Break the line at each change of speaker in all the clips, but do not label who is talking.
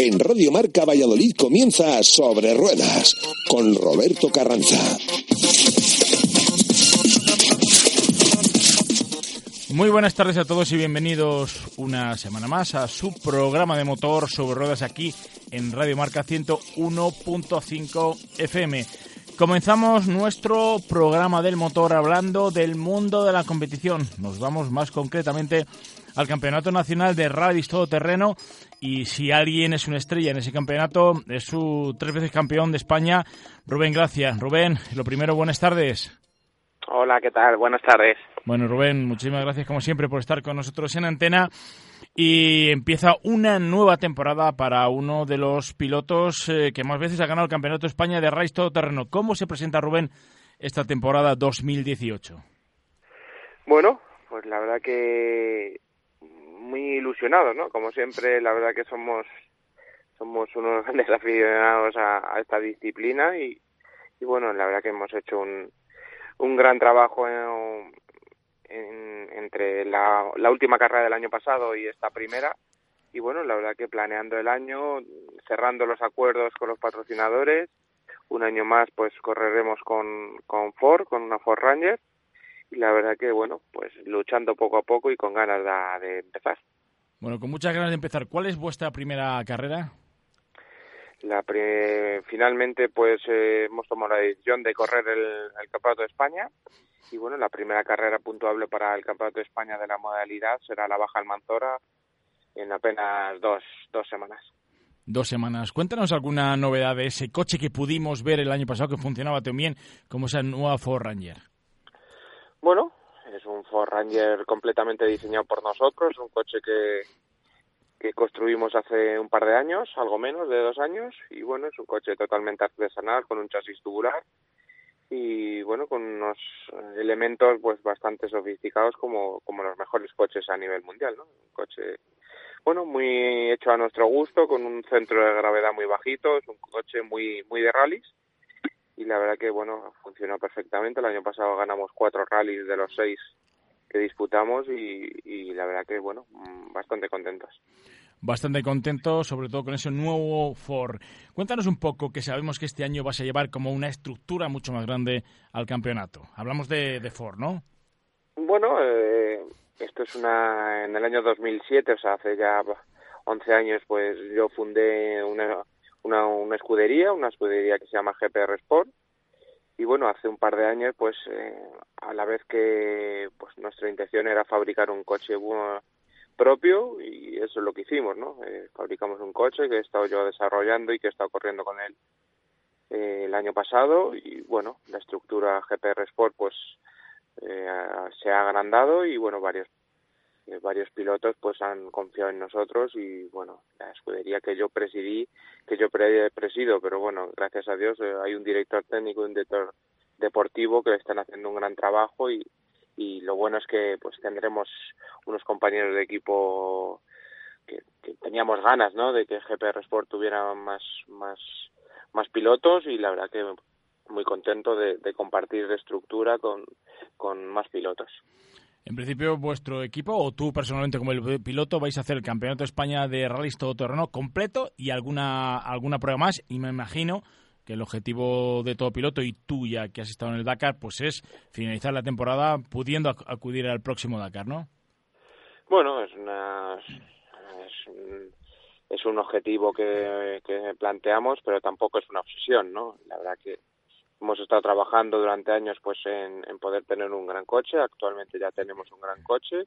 En Radio Marca Valladolid comienza Sobre Ruedas con Roberto Carranza.
Muy buenas tardes a todos y bienvenidos una semana más a su programa de motor sobre ruedas aquí en Radio Marca 101.5 FM. Comenzamos nuestro programa del motor hablando del mundo de la competición. Nos vamos más concretamente al Campeonato Nacional de Rallys Todoterreno y si alguien es una estrella en ese campeonato es su tres veces campeón de España, Rubén Gracia. Rubén, lo primero, buenas tardes.
Hola, ¿qué tal? Buenas tardes.
Bueno, Rubén, muchísimas gracias como siempre por estar con nosotros en antena. Y empieza una nueva temporada para uno de los pilotos eh, que más veces ha ganado el Campeonato de España de Rallys Todoterreno. ¿Cómo se presenta, Rubén, esta temporada 2018?
Bueno, pues la verdad que muy ilusionados, ¿no? Como siempre, la verdad que somos somos unos grandes aficionados a, esta disciplina y, y, bueno, la verdad que hemos hecho un, un gran trabajo en, entre la, la última carrera del año pasado y esta primera y bueno, la verdad que planeando el año, cerrando los acuerdos con los patrocinadores, un año más pues correremos con, con Ford, con una Ford Ranger y la verdad que bueno, pues luchando poco a poco y con ganas de, empezar.
Bueno, con muchas ganas de empezar. ¿Cuál es vuestra primera carrera?
La finalmente pues eh, hemos tomado la decisión de correr el, Campeonato de España y bueno, la primera carrera puntuable para el Campeonato de España de la modalidad será la Baja Almanzora en apenas dos, dos semanas.
Dos semanas. Cuéntanos alguna novedad de ese coche que pudimos ver el año pasado que funcionaba también como esa nueva Ford Ranger.
Bueno, es un Ford Ranger completamente diseñado por nosotros, un coche que, que construimos hace un par de años, algo menos de dos años, y bueno, es un coche totalmente artesanal con un chasis tubular y bueno, con unos elementos pues bastante sofisticados como, como los mejores coches a nivel mundial, ¿no? Un coche, bueno, muy hecho a nuestro gusto, con un centro de gravedad muy bajito, es un coche muy, muy de rallies y la verdad que bueno funcionó perfectamente el año pasado ganamos cuatro rallies de los seis que disputamos y, la verdad que bueno mm, bastante contentos.
Bastante contentos sobre todo con ese nuevo Ford. Cuéntanos un poco que sabemos que este año vas a llevar como una estructura mucho más grande al campeonato. Hablamos de, Ford no
bueno eh, esto es una en el año 2007 o sea hace ya 11 años pues yo fundé una una, una escudería, una escudería que se llama GPR Sport. Y bueno, hace un par de años, pues eh, a la vez que pues nuestra intención era fabricar un coche propio y eso es lo que hicimos, ¿no? Eh, fabricamos un coche que he estado yo desarrollando y que he estado corriendo con él eh, el año pasado y bueno, la estructura GPR Sport pues se ha agrandado y bueno, varios varios pilotos pues han confiado en nosotros y bueno la escudería que yo presidí que yo presido pero bueno gracias a Dios eh, hay un director técnico y un director deportivo que están haciendo un gran trabajo y, y lo bueno es que pues tendremos unos compañeros de equipo que, teníamos ganas no de que GPR Sport tuviera más más más pilotos y la verdad que muy contento de, de compartir estructura con, con más pilotos.
En principio, vuestro equipo o tú personalmente como el piloto vais a hacer el Campeonato de España de Rallys Todoterreno completo y alguna, alguna prueba más. Y me imagino que el objetivo de todo piloto y tú ya que has estado en el Dakar, pues es finalizar la temporada pudiendo acudir al próximo Dakar, ¿no?
Bueno, es una... Es un, objetivo que, que planteamos, pero tampoco es una obsesión, ¿no? La verdad que hemos estado trabajando durante años pues en, poder tener un gran coche. Actualmente ya tenemos un gran coche.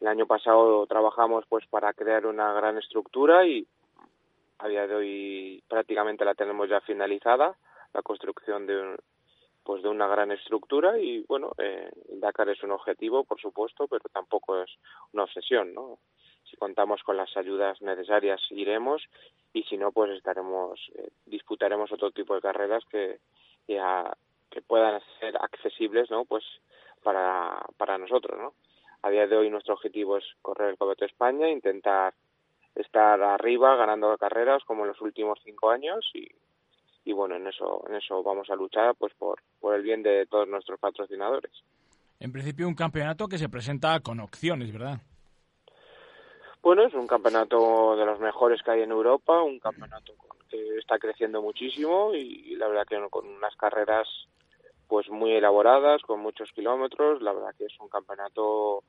El año pasado trabajamos pues para crear una gran estructura y a día de hoy prácticamente la tenemos ya finalizada la construcción de pues de una gran estructura. Y bueno eh, Dakar es un objetivo por supuesto pero tampoco es una obsesión no si contamos con las ayudas necesarias iremos. Y si no pues estaremos eh, disputaremos otro tipo de carreras que que puedan ser accesibles, ¿no? Pues para, para nosotros, ¿no? A día de hoy nuestro objetivo es correr el de España, intentar estar arriba ganando carreras como en los últimos cinco años y, y bueno, en eso, en eso vamos a luchar pues por, por el bien de todos nuestros patrocinadores.
En principio un campeonato que se presenta con opciones, ¿verdad?
Bueno, es un campeonato de los mejores que hay en Europa, un campeonato que está creciendo muchísimo y, la verdad que con unas carreras pues muy elaboradas, con muchos kilómetros, la verdad que es un campeonato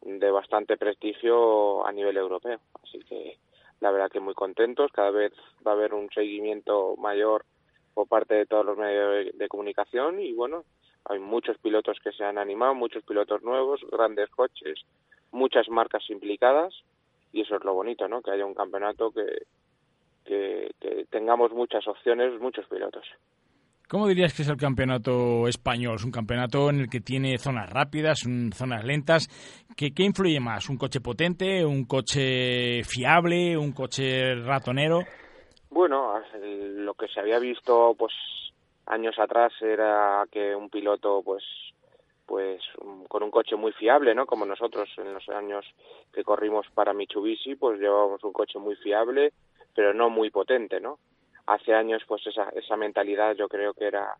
de bastante prestigio a nivel europeo. Así que la verdad que muy contentos, cada vez va a haber un seguimiento mayor por parte de todos los medios de comunicación y bueno, hay muchos pilotos que se han animado, muchos pilotos nuevos, grandes coches, muchas marcas implicadas y eso es lo bonito, ¿no? Que haya un campeonato que, que, tengamos muchas opciones, muchos pilotos.
¿Cómo dirías que es el campeonato español? Es un campeonato en el que tiene zonas rápidas, zonas lentas. ¿Qué, ¿Qué, influye más? ¿Un coche potente? ¿Un coche fiable? ¿Un coche ratonero?
Bueno, lo que se había visto pues años atrás era que un piloto pues pues con un coche muy fiable, ¿no? Como nosotros en los años que corrimos para Mitsubishi, pues llevábamos un coche muy fiable, pero no muy potente, ¿no? Hace años, pues esa, esa mentalidad yo creo que era,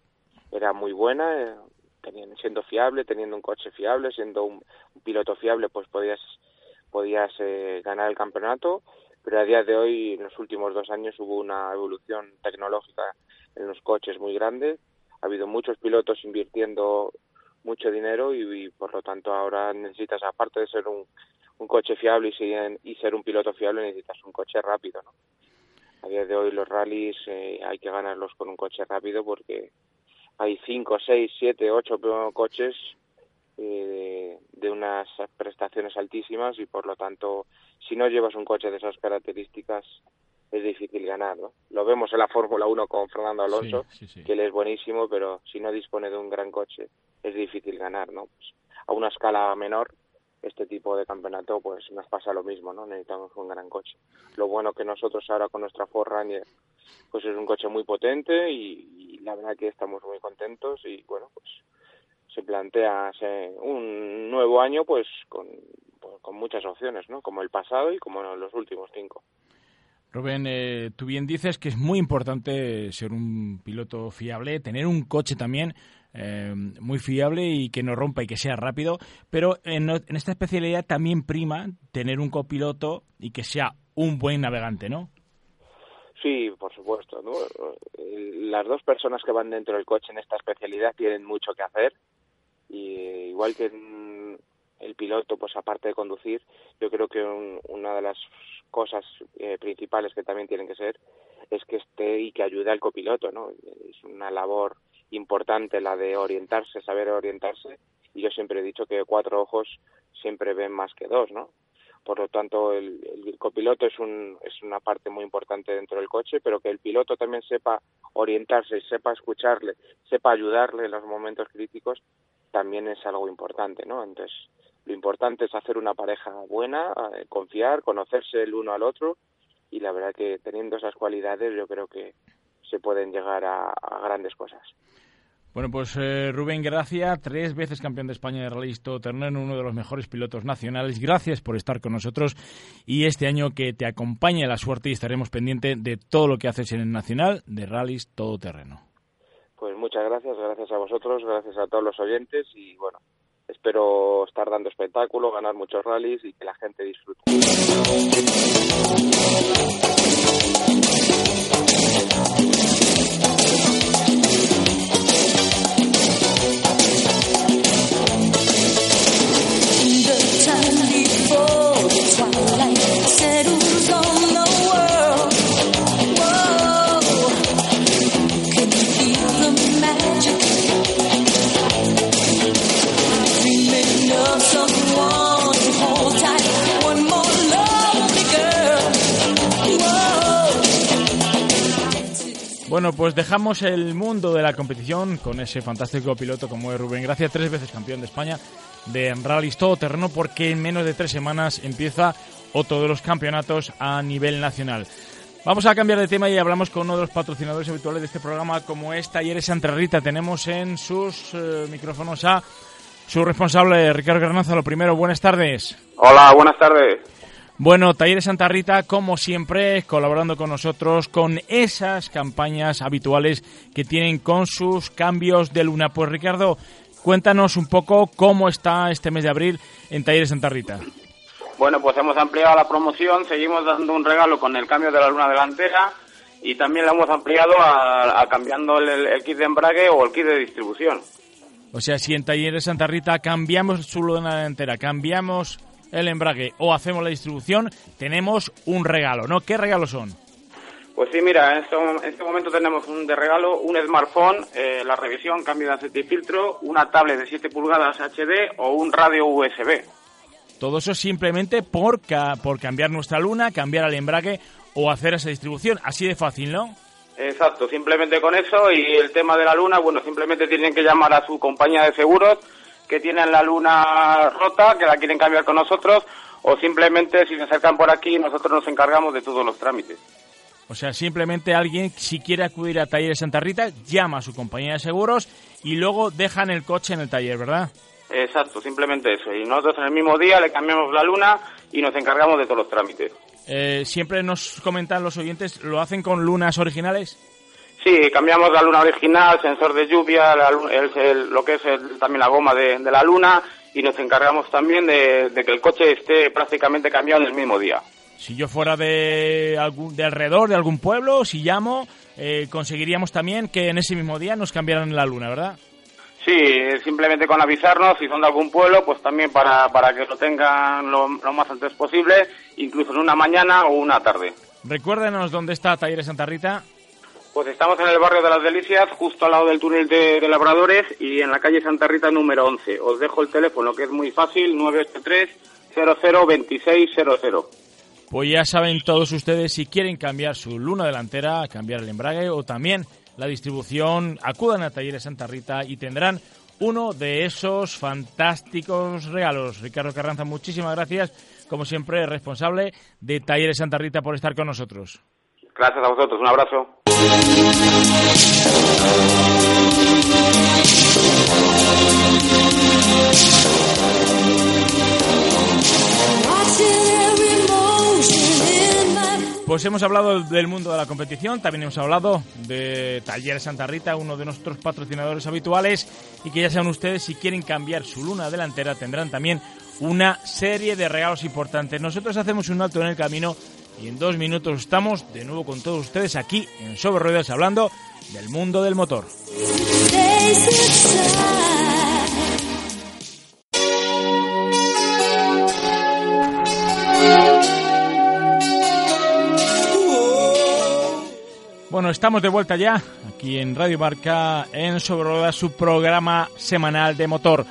era muy buena, eh, teniendo, siendo fiable, teniendo un coche fiable, siendo un, piloto fiable, pues podías, podías eh, ganar el campeonato, pero a día de hoy, en los últimos dos años, hubo una evolución tecnológica en los coches muy grande, ha habido muchos pilotos invirtiendo mucho dinero y, por lo tanto ahora necesitas, aparte de ser un, un coche fiable y, y ser un piloto fiable, necesitas un coche rápido, ¿no? A día de hoy los rallies eh, hay que ganarlos con un coche rápido porque hay 5, 6, 7, 8 coches eh, de, unas prestaciones altísimas y por lo tanto si no llevas un coche de esas características es difícil ganar. ¿no? Lo vemos en la Fórmula 1 con Fernando Alonso, que él es buenísimo, pero si no dispone de un gran coche es difícil ganar. ¿no? Pues, a una escala menor, este tipo de campeonato, pues nos pasa lo mismo, ¿no? necesitamos un gran coche. Lo bueno que nosotros ahora con nuestra Ford Ranger, pues es un coche muy potente y, la verdad que estamos muy contentos y bueno, pues se plantea un nuevo año pues con, pues, con muchas opciones, ¿no? Como el pasado y como los últimos cinco.
Rubén, eh, tú bien dices que es muy importante ser un piloto fiable, tener un coche también eh, muy fiable y que no rompa y que sea rápido, pero en, esta especialidad también prima tener un copiloto y que sea un buen navegante, ¿no?
Sí, por supuesto. Las dos personas que van dentro del coche en esta especialidad tienen mucho que hacer y igual que el piloto, pues aparte de conducir, yo creo que una de las cosas eh, principales que también tienen que ser es que esté y que ayude al copiloto, ¿no? Es una labor importante la de orientarse, saber orientarse, y yo siempre he dicho que cuatro ojos siempre ven más que dos, ¿no? Por lo tanto, el, copiloto es, un, es una parte muy importante dentro del coche, pero que el piloto también sepa orientarse, sepa escucharle, sepa ayudarle en los momentos críticos, también es algo importante, ¿no? Entonces, lo importante es hacer una pareja buena, eh, confiar, conocerse el uno al otro y la verdad que teniendo esas cualidades yo creo que se pueden llegar a, grandes cosas.
Bueno, pues eh, Rubén Gracia, tres veces campeón de España de Rally Terreno, uno de los mejores pilotos nacionales. Gracias por estar con nosotros y este año que te acompañe la suerte y estaremos pendientes de todo lo que haces en el Nacional de Rallys Todoterreno.
Pues muchas gracias, gracias a vosotros, gracias a todos los oyentes y bueno, espero estar dando espectáculo, ganar muchos rallies y que la gente disfrute.
Bueno, pues dejamos el mundo de la competición con ese fantástico piloto como es Rubén Gracia, tres veces campeón de España de rallies terreno, porque en menos de tres semanas empieza otro de los campeonatos a nivel nacional. Vamos a cambiar de tema y hablamos con uno de los patrocinadores habituales de este programa, como es Talleres Santa. Tenemos en sus eh, micrófonos a su responsable, Ricardo Garnaza. Lo primero, buenas tardes.
Hola, buenas tardes.
Bueno, Talleres Santa Rita, como siempre, colaborando con nosotros con esas campañas habituales que tienen con sus cambios de luna. Pues Ricardo, cuéntanos un poco cómo está este mes de abril en Talleres Santa Rita.
Bueno, pues hemos ampliado la promoción, seguimos dando un regalo con el cambio de la luna delantera y también la hemos ampliado a, cambiando el, kit de embrague o el kit de distribución.
O sea, si en Talleres Santa Rita cambiamos su luna delantera, cambiamos el embrague o hacemos la distribución, tenemos un regalo, ¿no? ¿Qué regalos son?
Pues sí, mira, en este, este momento tenemos un de regalo un smartphone, eh, la revisión, cambio de aceite y filtro, una tablet de 7 pulgadas HD o un radio USB.
Todo eso simplemente por, por cambiar nuestra luna, cambiar el embrague o hacer esa distribución. Así de fácil, ¿no?
Exacto, simplemente con eso y el tema de la luna, bueno, simplemente tienen que llamar a su compañía de seguros que tienen la luna rota, que la quieren cambiar con nosotros, o simplemente si se acercan por aquí nosotros nos encargamos de todos los trámites.
O sea, simplemente alguien, si quiere acudir a Talleres Santa Rita, llama a su compañía de seguros y luego dejan el coche en el taller, ¿verdad?
Exacto, simplemente eso. Y nosotros en el mismo día le cambiamos la luna y nos encargamos de todos los trámites.
Eh, siempre nos comentan los oyentes, ¿lo hacen con lunas originales?
Sí, cambiamos la luna original, sensor de lluvia, lo que es también la goma de, la luna y nos encargamos también de, que el coche esté prácticamente cambiado en el mismo día.
Si yo fuera de, algún, de alrededor, de algún pueblo, si llamo, eh, conseguiríamos también que en ese mismo día nos cambiaran la luna, ¿verdad?
Sí, simplemente con avisarnos, si son de algún pueblo, pues también para, para que lo tengan lo, más antes posible, incluso en una mañana o una tarde.
Recuérdenos dónde está Talleres Santa Rita.
Pues estamos en el barrio de las Delicias, justo al lado del túnel de, Labradores y en la calle Santa Rita número 11. Os dejo el teléfono que es muy fácil, 983 002600.
Pues ya saben todos ustedes si quieren cambiar su luna delantera, cambiar el embrague o también la distribución, acudan a Talleres Santa Rita y tendrán uno de esos fantásticos regalos. Ricardo Carranza, muchísimas gracias, como siempre, responsable de Talleres Santa Rita por estar con nosotros.
Gracias a vosotros, un abrazo.
Pues hemos hablado del mundo de la competición, también hemos hablado de Talleres Santa Rita, uno de nuestros patrocinadores habituales, y que ya saben ustedes, si quieren cambiar su luna delantera, tendrán también una serie de regalos importantes. Nosotros hacemos un alto en el camino y en dos minutos estamos de nuevo con todos ustedes aquí en Sobre Ruedas hablando del mundo del motor. Bueno, estamos de vuelta ya aquí en Radio Marca en Sobre su programa semanal de motor.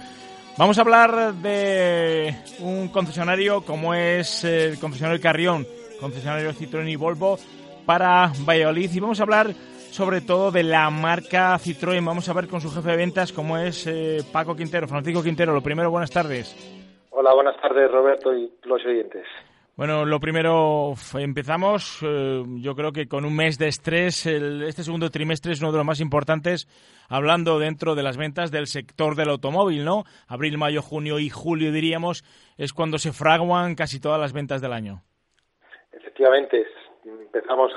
Vamos a hablar de un concesionario como es el concesionario Carrión, concesionario Citroën y Volvo para Valladolid y vamos a hablar sobre todo de la marca Citroën. Vamos a ver con su jefe de ventas como es eh, Paco Quintero, Francisco Quintero. Lo primero, buenas tardes.
Hola, buenas tardes Roberto y los oyentes.
Bueno, lo primero, empezamos, eh, yo creo que con un mes de estrés. este segundo trimestre es uno de los más importantes, hablando dentro de las ventas del sector del automóvil, ¿no? Abril, mayo, junio y julio, diríamos, es cuando se fraguan casi todas las ventas del año.
Efectivamente, empezamos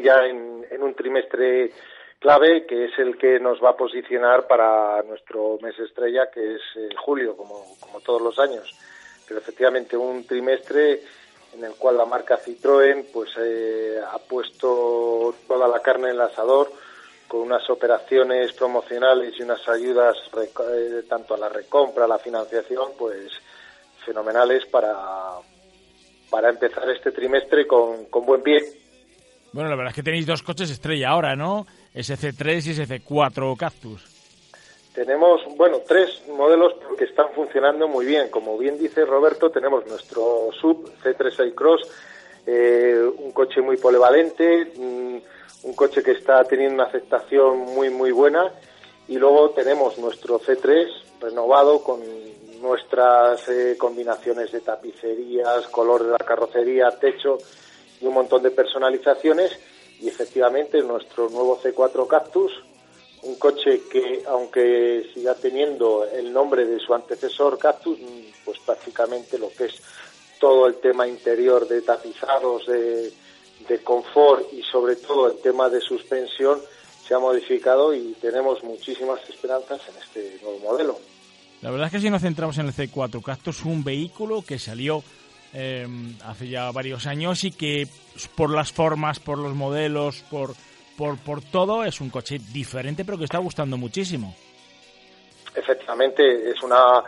ya en, un trimestre clave, que es el que nos va a posicionar para nuestro mes estrella, que es julio, como, como todos los años. Pero efectivamente, un trimestre en el cual la marca Citroën pues eh, ha puesto toda la carne en el asador con unas operaciones promocionales y unas ayudas eh, tanto a la recompra, a la financiación, pues fenomenales para, para empezar este trimestre con, con buen pie.
Bueno, la verdad es que tenéis dos coches estrella ahora, ¿no? SC3 y SC4 Cactus.
Tenemos, bueno, tres modelos que están funcionando muy bien. Como bien dice Roberto, tenemos nuestro sub C36 Cross, eh, un coche muy polivalente, mm, un coche que está teniendo una aceptación muy, muy buena. Y luego tenemos nuestro C3 renovado con nuestras eh, combinaciones de tapicerías, color de la carrocería, techo y un montón de personalizaciones. Y efectivamente nuestro nuevo C4 Cactus un coche que, aunque siga teniendo el nombre de su antecesor Cactus, pues prácticamente lo que es todo el tema interior de tapizados, de, confort y sobre todo el tema de suspensión se ha modificado y tenemos muchísimas esperanzas en este nuevo modelo.
La verdad es que si nos centramos en el C4 Cactus, un vehículo que salió em, hace ya varios años y que por las formas, por los modelos, por, por, por todo, es un coche diferente pero que está gustando muchísimo.
Efectivamente, es una,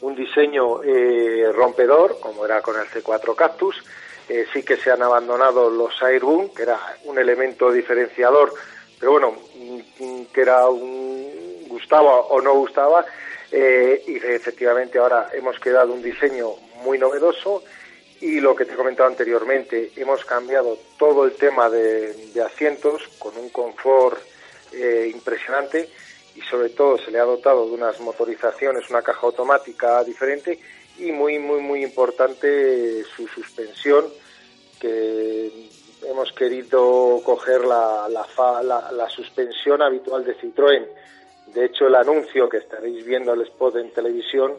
un diseño eh, rompedor, como era con el C4 Cactus. Eh, sí que se han abandonado los Airboom, que era un elemento diferenciador, pero bueno, mm, que era un gustaba o no gustaba. Eh, y efectivamente ahora hemos quedado un diseño muy novedoso y lo que te he comentado anteriormente, hemos cambiado todo el tema de, asientos con un confort impresionante y sobre todo se le ha dotado de unas motorizaciones, una caja automática diferente y muy, muy, muy importante su suspensión que hemos querido coger la, la, la, suspensión habitual de Citroën. De hecho, el anuncio que estaréis viendo el spot en televisión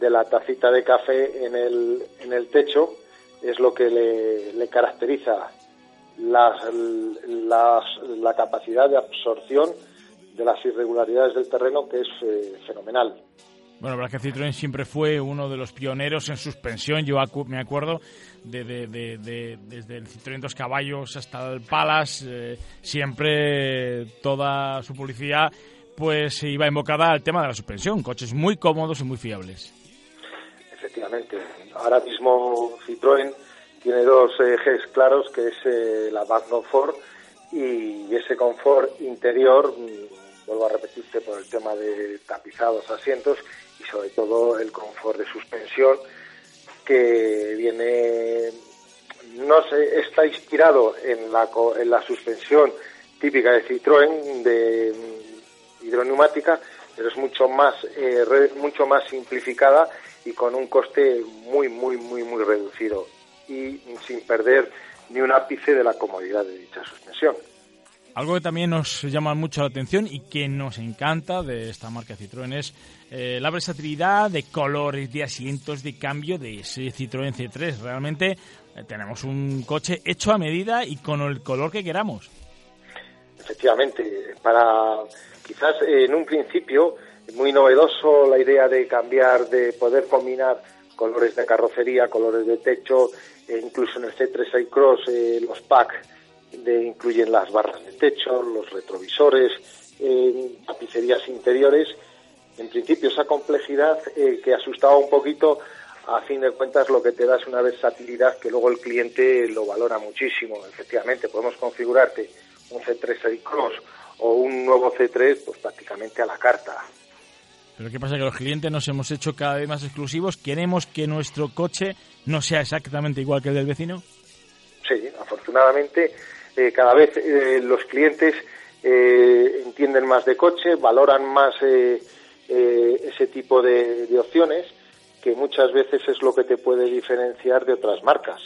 de la tacita de café en el, en el techo es lo que le, caracteriza la, la capacidad de absorción de las irregularidades del terreno, que es eh, fenomenal.
Bueno, la verdad que Citroën siempre fue uno de los pioneros en suspensión. Yo me acuerdo de, desde el Citroën dos caballos hasta el Palace, eh, siempre toda su publicidad pues iba invocada al tema de la suspensión. Coches muy cómodos y muy fiables.
Efectivamente. Ahora mismo Citroën tiene dos ejes claros, que es eh, la Bad Ford y ese confort interior mm, vuelvo a repetirte por el tema de tapizados asientos y sobre todo el confort de suspensión que viene no sé está inspirado en la en la suspensión típica de Citroën de hidroneumática pero es mucho más eh, mucho más simplificada y con un coste muy muy muy muy reducido y sin perder ni un ápice de la comodidad de dicha suspensión.
Algo que también nos llama mucho la atención y que nos encanta de esta marca Citroën es eh, la versatilidad de colores, de asientos, de cambio de ese Citroën C3. Realmente eh, tenemos un coche hecho a medida y con el color que queramos.
Efectivamente, para quizás en un principio muy novedoso la idea de cambiar, de poder combinar colores de carrocería, colores de techo, e incluso en el C3 Cross eh, los packs incluyen las barras de techo, los retrovisores, eh, tapicerías interiores. En principio, esa complejidad eh, que asustaba un poquito, a fin de cuentas, lo que te da es una versatilidad que luego el cliente lo valora muchísimo. Efectivamente, podemos configurarte un C3 Cross o un nuevo C3, pues prácticamente a la carta.
Pero ¿qué pasa? Que los clientes nos hemos hecho cada vez más exclusivos. ¿Queremos que nuestro coche no sea exactamente igual que el del vecino?
Sí, afortunadamente eh, cada vez eh, los clientes eh, entienden más de coche, valoran más ese tipo de, opciones, que muchas veces es lo que te puede diferenciar de otras marcas.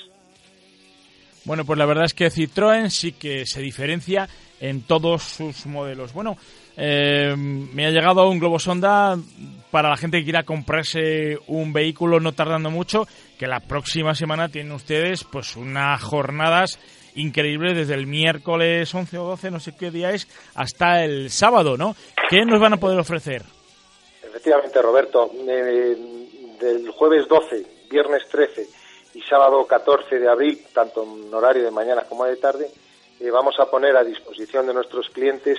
Bueno, pues la verdad es que Citroën sí que se diferencia en todos sus modelos. Bueno, me ha llegado un globo sonda para la gente que quiera comprarse un vehículo no tardando mucho, que la próxima semana tienen ustedes pues unas jornadas increíble desde el miércoles 11 o 12, no sé qué día es, hasta el sábado, ¿no? ¿Qué nos van a poder ofrecer?
Efectivamente, Roberto, eh, del jueves 12, viernes 13 y sábado 14 de abril, tanto en horario de mañana como de tarde, vamos a poner a disposición de nuestros clientes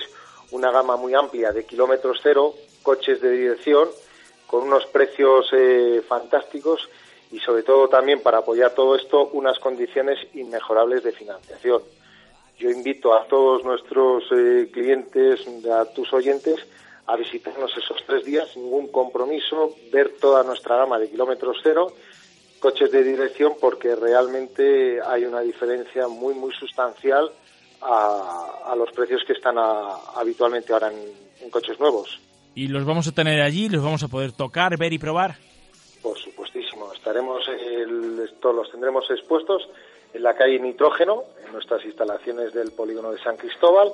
una gama muy amplia de kilómetros cero, coches de dirección, con unos precios eh, fantásticos y sobre todo también para apoyar todo esto unas condiciones inmejorables de financiación. Yo invito a todos nuestros eh, clientes, a tus oyentes, a visitarnos esos tres días ningún compromiso, ver toda nuestra gama de kilómetros cero, coches de dirección, porque realmente hay una diferencia muy, muy sustancial a, los precios que están habitualmente ahora en coches nuevos.
¿Y los vamos a tener allí? ¿Los vamos a poder tocar, ver y probar?
Por supuestísimo. Estaremos, esto los tendremos expuestos en la calle Nitrógeno, en nuestras instalaciones del polígono de San Cristóbal,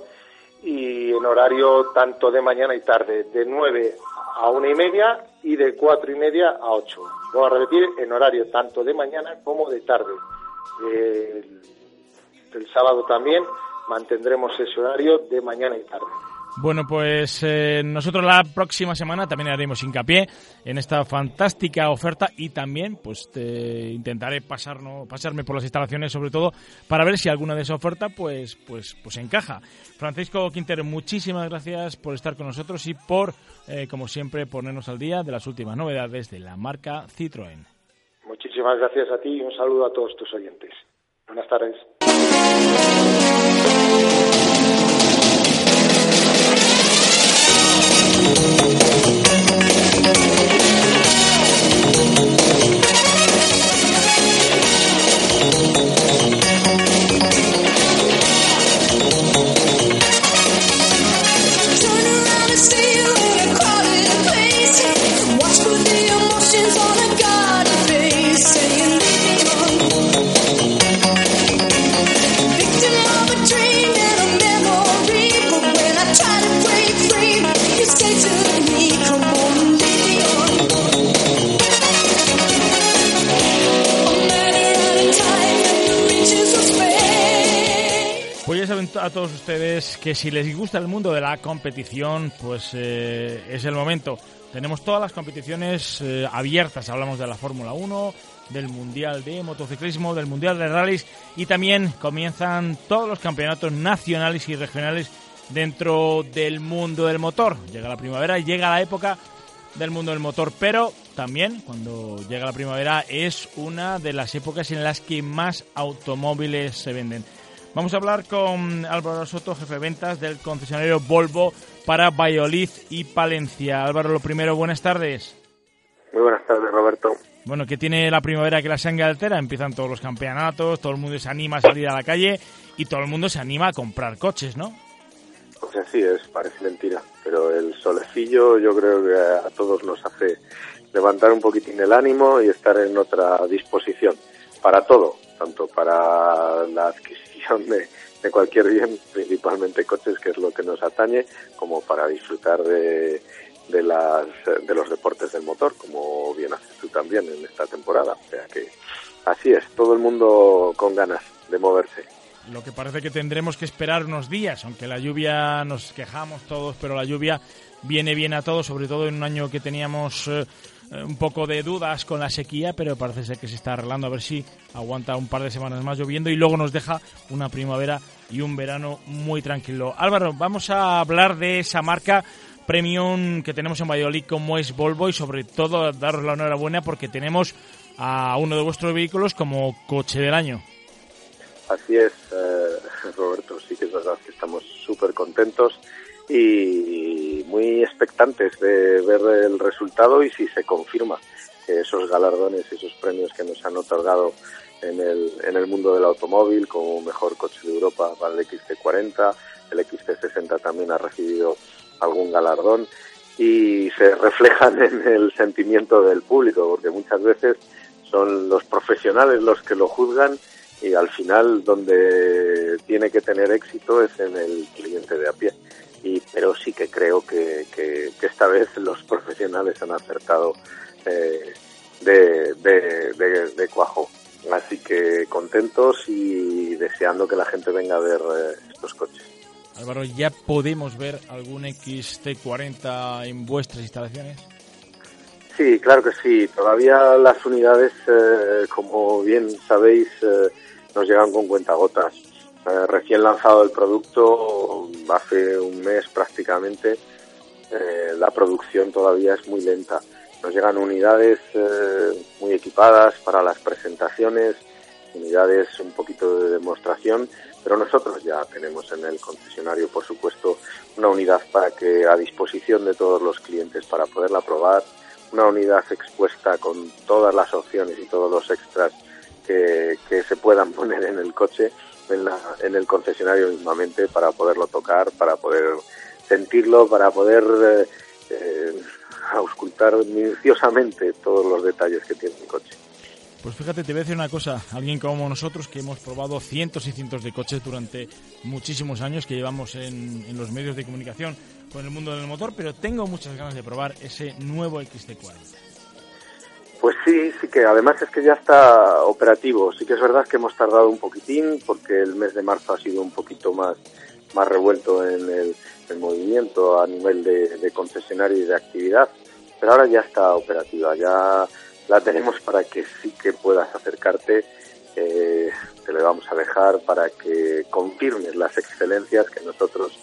y en horario tanto de mañana y tarde, de 9 a una y media y de cuatro y media a 8. Voy a repetir, en horario tanto de mañana como de tarde. el sábado también mantendremos ese horario de mañana y tarde.
Bueno, pues eh, nosotros la próxima semana también haremos hincapié en esta fantástica oferta y también pues intentaré pasarnos, pasarme por las instalaciones sobre todo para ver si alguna de esa oferta pues pues pues encaja. Francisco Quintero, muchísimas gracias por estar con nosotros y por eh, como siempre ponernos al día de las últimas novedades de la marca Citroën.
Muchísimas gracias a ti y un saludo a todos tus oyentes. Buenas tardes.
Que si les gusta el mundo de la competición, pues eh, es el momento. Tenemos todas las competiciones eh, abiertas. Hablamos de la Fórmula 1, del Mundial de Motociclismo, del Mundial de Rallys y también comienzan todos los campeonatos nacionales y regionales dentro del mundo del motor. Llega la primavera llega la época del mundo del motor, pero también cuando llega la primavera es una de las épocas en las que más automóviles se venden. Vamos a hablar con Álvaro Soto, jefe de ventas del concesionario Volvo para Valladolid y Palencia. Álvaro, lo primero, buenas tardes.
Muy buenas tardes, Roberto.
Bueno, que tiene la primavera que la sangre altera, empiezan todos los campeonatos, todo el mundo se anima a salir a la calle y todo el mundo se anima a comprar coches, ¿no?
Pues así es, parece mentira, pero el solecillo yo creo que a todos nos hace levantar un poquitín el ánimo y estar en otra disposición para todo, tanto para la adquisición de, cualquier bien, principalmente coches, que es lo que nos atañe, como para disfrutar de, de, las, de los deportes del motor, como bien haces tú también en esta temporada. O sea que así es, todo el mundo con ganas de moverse.
Lo que parece que tendremos que esperar unos días, aunque la lluvia nos quejamos todos, pero la lluvia viene bien a todos, sobre todo en un año que teníamos eh, un poco de dudas con la sequía, pero parece ser que se está arreglando a ver si aguanta un par de semanas más lloviendo y luego nos deja una primavera y un verano muy tranquilo. Álvaro, vamos a hablar de esa marca premium que tenemos en Valladolid como es Volvo y sobre todo daros la enhorabuena porque tenemos a uno de vuestros vehículos como coche del año.
Así es, eh, Roberto, sí que es verdad que estamos súper contentos y muy expectantes de ver el resultado y si se confirma esos galardones, esos premios que nos han otorgado en el, en el mundo del automóvil como mejor coche de Europa para el XT40, el XT60 también ha recibido algún galardón y se reflejan en el sentimiento del público porque muchas veces son los profesionales los que lo juzgan y al final donde tiene que tener éxito es en el cliente de a pie y, pero sí que creo que, que, esta vez los profesionales han acertado eh, de, de, cuajo. Así que contentos y deseando que la gente venga a ver eh, estos coches.
Álvaro, ¿ya podemos ver algún XT40 en vuestras instalaciones?
Sí, claro que sí. Todavía las unidades, eh, como bien sabéis, nos llegan con cuentagotas. Eh, recién lanzado el producto, hace un mes prácticamente, eh, la producción todavía es muy lenta. Nos llegan unidades eh, muy equipadas para las presentaciones, unidades un poquito de demostración, pero nosotros ya tenemos en el concesionario, por supuesto, una unidad para que a disposición de todos los clientes para poderla probar, una unidad expuesta con todas las opciones y todos los extras que, que se puedan poner en el coche en, el concesionario mismamente para poderlo tocar, para poder sentirlo, para poder eh, eh, auscultar minuciosamente todos los detalles que tiene el coche.
Pues fíjate, te voy a decir una cosa, alguien como nosotros que hemos probado cientos y cientos de coches durante muchísimos años que llevamos en, en los medios de comunicación con el mundo del motor, pero tengo muchas ganas de probar ese nuevo XT40.
Pues sí, sí que además es que ya está operativo. Sí que es verdad que hemos tardado un poquitín porque el mes de marzo ha sido un poquito más más revuelto en el, movimiento a nivel de, concesionario y de actividad, pero ahora ya está operativa, ya la tenemos para que sí que puedas acercarte. Eh, te le vamos a dejar para que confirmes las excelencias que nosotros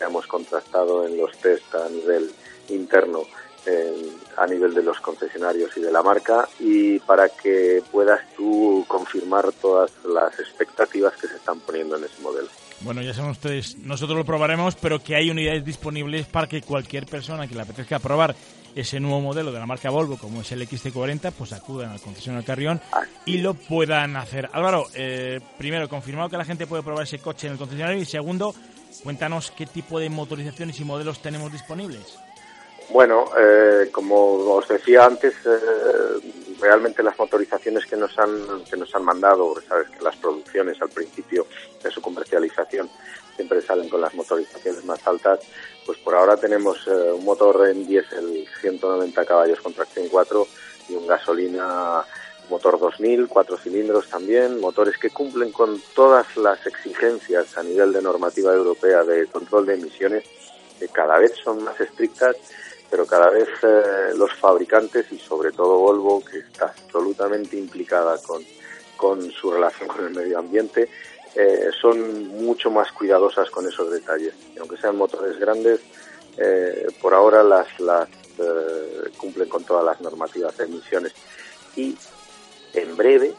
hemos contrastado en los test a nivel interno a nivel de los concesionarios y de la marca y para que puedas tú confirmar todas las expectativas que se están poniendo en ese modelo.
Bueno, ya saben ustedes, nosotros lo probaremos, pero que hay unidades disponibles para que cualquier persona que le apetezca probar ese nuevo modelo de la marca Volvo, como es el XT40, pues acudan al concesionario Carrión y lo puedan hacer. Álvaro, eh, primero, confirmado que la gente puede probar ese coche en el concesionario y segundo, cuéntanos qué tipo de motorizaciones y modelos tenemos disponibles.
Bueno, eh, como os decía antes, eh, realmente las motorizaciones que nos han que nos han mandado, sabes que las producciones al principio de su comercialización siempre salen con las motorizaciones más altas, pues por ahora tenemos eh, un motor en diésel 190 caballos con tracción 4 y un gasolina motor 2000, cuatro cilindros también, motores que cumplen con todas las exigencias a nivel de normativa europea de control de emisiones, que cada vez son más estrictas pero cada vez eh, los fabricantes y sobre todo Volvo, que está absolutamente implicada con, con su relación con el medio ambiente, eh, son mucho más cuidadosas con esos detalles. Y aunque sean motores grandes, eh, por ahora las, las cumplen con todas las normativas de emisiones. Y en breve,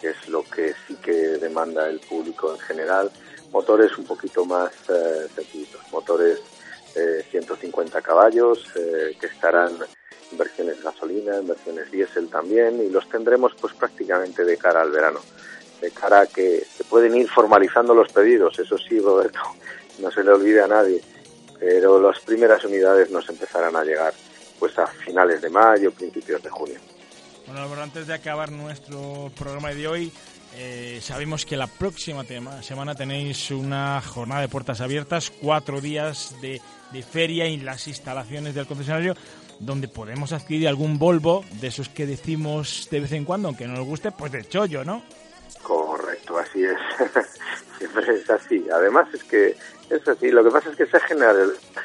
que es lo que sí que demanda el público en general, motores un poquito más sencillos, motores 150 caballos, eh, que estarán en versiones gasolina, en versiones diésel también, y los tendremos pues prácticamente de cara al verano, de cara a que se pueden ir formalizando los pedidos, eso sí, Roberto, no se le olvide a nadie, pero las primeras unidades nos empezarán a llegar pues a finales de mayo, principios de junio.
Bueno, antes de acabar nuestro programa de hoy, eh, sabemos que la próxima semana tenéis una jornada de puertas abiertas, cuatro días de, feria en las instalaciones del concesionario, donde podemos adquirir algún Volvo de esos que decimos de vez en cuando, aunque no nos guste, pues de chollo, ¿no?
Correcto, así es. Siempre es así. Además es que es así. Lo que pasa es que se ha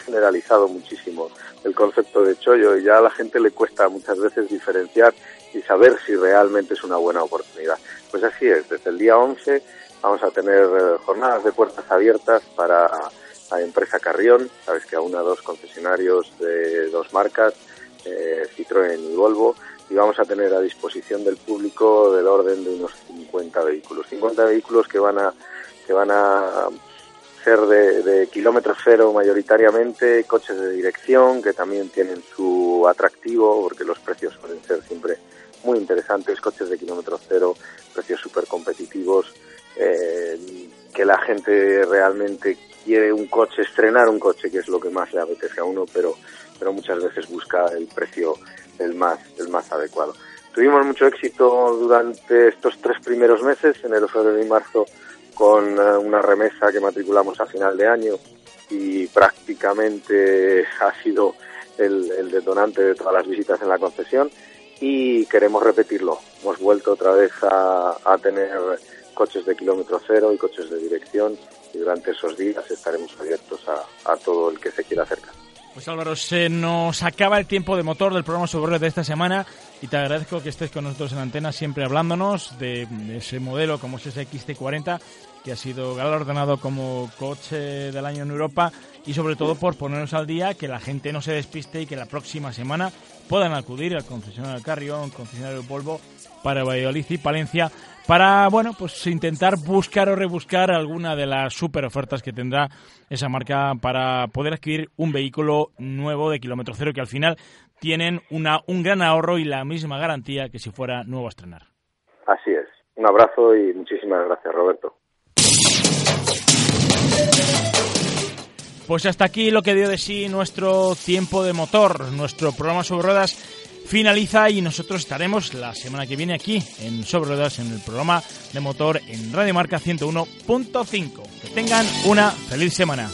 generalizado muchísimo el concepto de chollo y ya a la gente le cuesta muchas veces diferenciar y saber si realmente es una buena oportunidad. Pues así es, desde el día 11 vamos a tener eh, jornadas de puertas abiertas para la empresa Carrión, sabes que aún a dos concesionarios de dos marcas, eh, Citroën y Volvo, y vamos a tener a disposición del público del orden de unos 50 vehículos. 50 vehículos que van a, que van a ser de, de kilómetro cero mayoritariamente, coches de dirección que también tienen su atractivo porque los precios suelen ser siempre muy interesantes, coches de kilómetro cero, precios súper competitivos, eh, que la gente realmente quiere un coche, estrenar un coche, que es lo que más le apetece a uno, pero, pero muchas veces busca el precio el más, el más adecuado. Tuvimos mucho éxito durante estos tres primeros meses, enero, febrero y marzo, con eh, una remesa que matriculamos a final de año y prácticamente ha sido el, el detonante de todas las visitas en la concesión y queremos repetirlo. Hemos vuelto otra vez a, a tener coches de kilómetro cero y coches de dirección y durante esos días estaremos abiertos a, a todo el que se quiera acercar.
Pues Álvaro, se nos acaba el tiempo de motor del programa sobre de esta semana y te agradezco que estés con nosotros en antena siempre hablándonos de, ese modelo como es ese XT40 que ha sido galardonado como coche del año en Europa y sobre todo por ponernos al día, que la gente no se despiste y que la próxima semana puedan acudir al concesionario Carrión, concesionario Volvo para Valladolid y Palencia para, bueno, pues intentar buscar o rebuscar alguna de las super ofertas que tendrá esa marca para poder adquirir un vehículo nuevo de kilómetro cero que al final tienen una, un gran ahorro y la misma garantía que si fuera nuevo a estrenar.
Así es. Un abrazo y muchísimas gracias, Roberto.
Pues hasta aquí lo que dio de sí nuestro tiempo de motor, nuestro programa sobre ruedas finaliza y nosotros estaremos la semana que viene aquí en Sobre Ruedas en el programa de motor en Radio Marca 101.5. Que tengan una feliz semana.